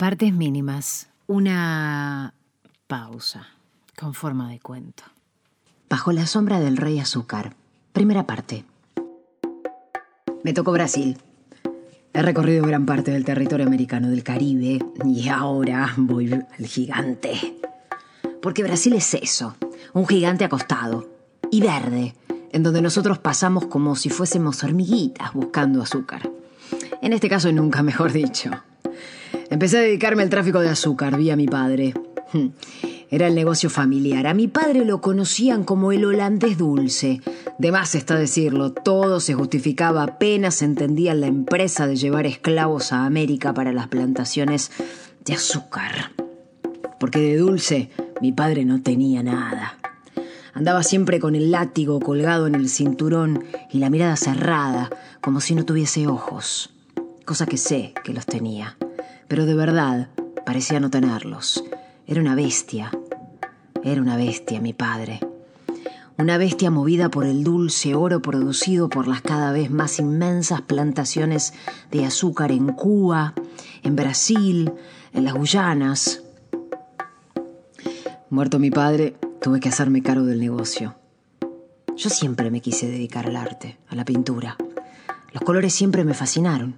Partes mínimas. Una pausa con forma de cuento. Bajo la sombra del rey azúcar. Primera parte. Me tocó Brasil. He recorrido gran parte del territorio americano del Caribe y ahora voy al gigante. Porque Brasil es eso, un gigante acostado y verde, en donde nosotros pasamos como si fuésemos hormiguitas buscando azúcar. En este caso nunca mejor dicho. Empecé a dedicarme al tráfico de azúcar, vi a mi padre. Era el negocio familiar. A mi padre lo conocían como el holandés dulce. De más está decirlo, todo se justificaba apenas entendía la empresa de llevar esclavos a América para las plantaciones de azúcar. Porque de dulce mi padre no tenía nada. Andaba siempre con el látigo colgado en el cinturón y la mirada cerrada, como si no tuviese ojos. Cosa que sé que los tenía pero de verdad parecía no tenerlos. Era una bestia. Era una bestia, mi padre. Una bestia movida por el dulce oro producido por las cada vez más inmensas plantaciones de azúcar en Cuba, en Brasil, en las Guyanas. Muerto mi padre, tuve que hacerme cargo del negocio. Yo siempre me quise dedicar al arte, a la pintura. Los colores siempre me fascinaron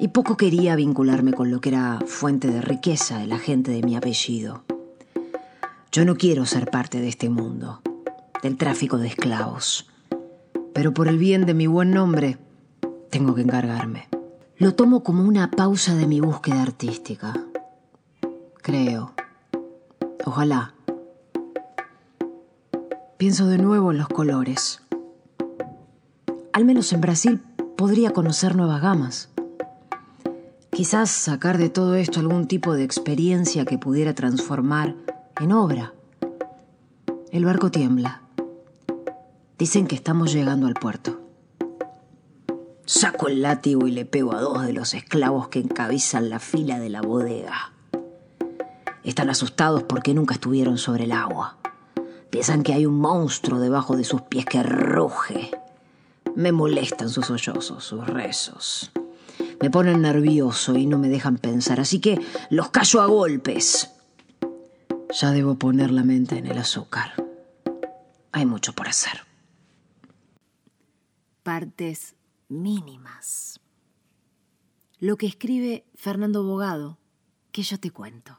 y poco quería vincularme con lo que era fuente de riqueza de la gente de mi apellido. Yo no quiero ser parte de este mundo, del tráfico de esclavos, pero por el bien de mi buen nombre, tengo que encargarme. Lo tomo como una pausa de mi búsqueda artística. Creo. Ojalá. Pienso de nuevo en los colores. Al menos en Brasil podría conocer nuevas gamas. Quizás sacar de todo esto algún tipo de experiencia que pudiera transformar en obra. El barco tiembla. Dicen que estamos llegando al puerto. Saco el látigo y le pego a dos de los esclavos que encabezan la fila de la bodega. Están asustados porque nunca estuvieron sobre el agua. Piensan que hay un monstruo debajo de sus pies que ruge. Me molestan sus sollozos, sus rezos. Me ponen nervioso y no me dejan pensar, así que los callo a golpes. Ya debo poner la mente en el azúcar. Hay mucho por hacer. Partes mínimas. Lo que escribe Fernando Bogado, que yo te cuento.